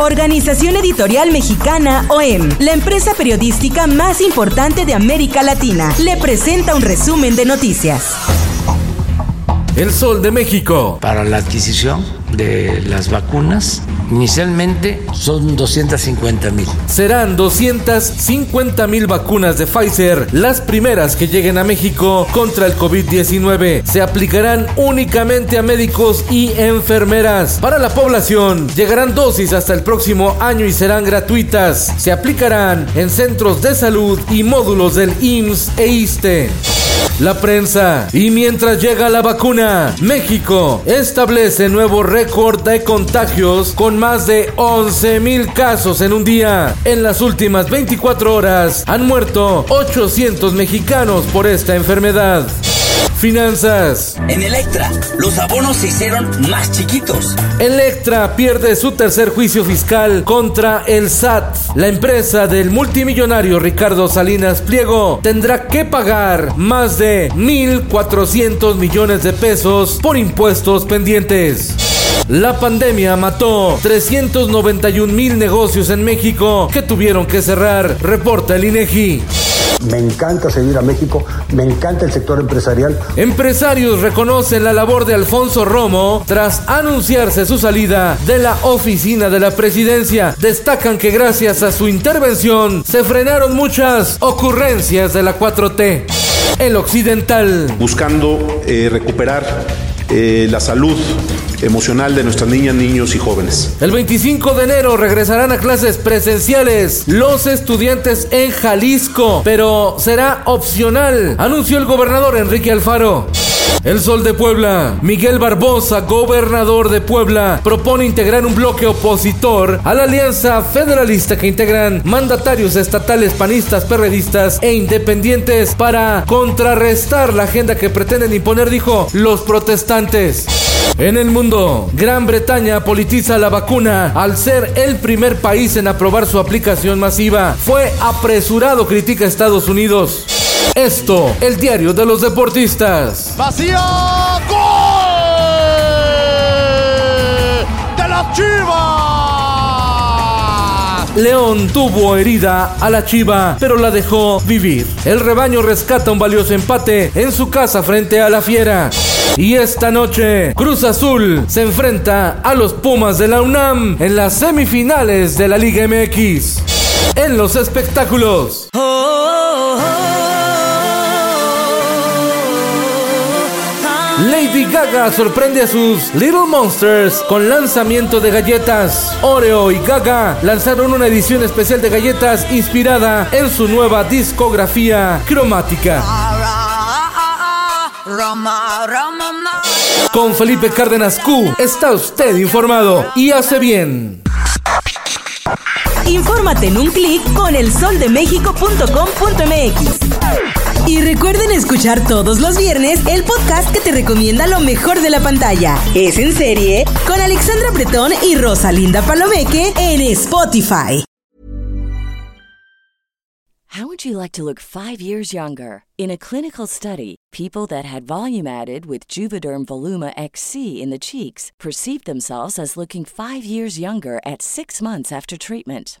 Organización Editorial Mexicana OEM, la empresa periodística más importante de América Latina, le presenta un resumen de noticias. El Sol de México. Para la adquisición de las vacunas, inicialmente son 250 mil. Serán 250 mil vacunas de Pfizer, las primeras que lleguen a México contra el COVID-19. Se aplicarán únicamente a médicos y enfermeras. Para la población, llegarán dosis hasta el próximo año y serán gratuitas. Se aplicarán en centros de salud y módulos del IMSS e ISTE. La prensa. Y mientras llega la vacuna, México establece nuevo récord de contagios con más de 11 mil casos en un día. En las últimas 24 horas han muerto 800 mexicanos por esta enfermedad. Finanzas. En Electra, los abonos se hicieron más chiquitos. Electra pierde su tercer juicio fiscal contra el SAT. La empresa del multimillonario Ricardo Salinas Pliego tendrá que pagar más de 1.400 millones de pesos por impuestos pendientes. La pandemia mató 391 mil negocios en México que tuvieron que cerrar, reporta el INEGI. Me encanta seguir a México, me encanta el sector empresarial. Empresarios reconocen la labor de Alfonso Romo tras anunciarse su salida de la oficina de la presidencia. Destacan que gracias a su intervención se frenaron muchas ocurrencias de la 4T. El occidental. Buscando eh, recuperar eh, la salud emocional de nuestras niñas, niños y jóvenes. El 25 de enero regresarán a clases presenciales los estudiantes en Jalisco, pero será opcional, anunció el gobernador Enrique Alfaro. El Sol de Puebla. Miguel Barbosa, gobernador de Puebla, propone integrar un bloque opositor a la alianza federalista que integran mandatarios estatales panistas, perredistas e independientes para contrarrestar la agenda que pretenden imponer, dijo, los protestantes. En el mundo, Gran Bretaña politiza la vacuna al ser el primer país en aprobar su aplicación masiva. Fue apresurado, critica Estados Unidos. Esto, el diario de los deportistas. vacía gol de las Chivas. León tuvo herida a la Chiva, pero la dejó vivir. El rebaño rescata un valioso empate en su casa frente a la Fiera. Y esta noche, Cruz Azul se enfrenta a los Pumas de la UNAM en las semifinales de la Liga MX. En los espectáculos. Lady Gaga sorprende a sus Little Monsters con lanzamiento de galletas. Oreo y Gaga lanzaron una edición especial de galletas inspirada en su nueva discografía cromática. Con Felipe Cárdenas Q está usted informado y hace bien. Infórmate en un clic con elsoldemexico.com.mx. Y recuerden escuchar todos los viernes el podcast que te recomienda lo mejor de la pantalla. Es en serie con Alexandra Bretón y Rosalinda Palomeque en Spotify. How would you like to look five years younger? In a clinical study, people that had volume added with Juvederm Voluma XC in the cheeks perceived themselves as looking five years younger at six months after treatment.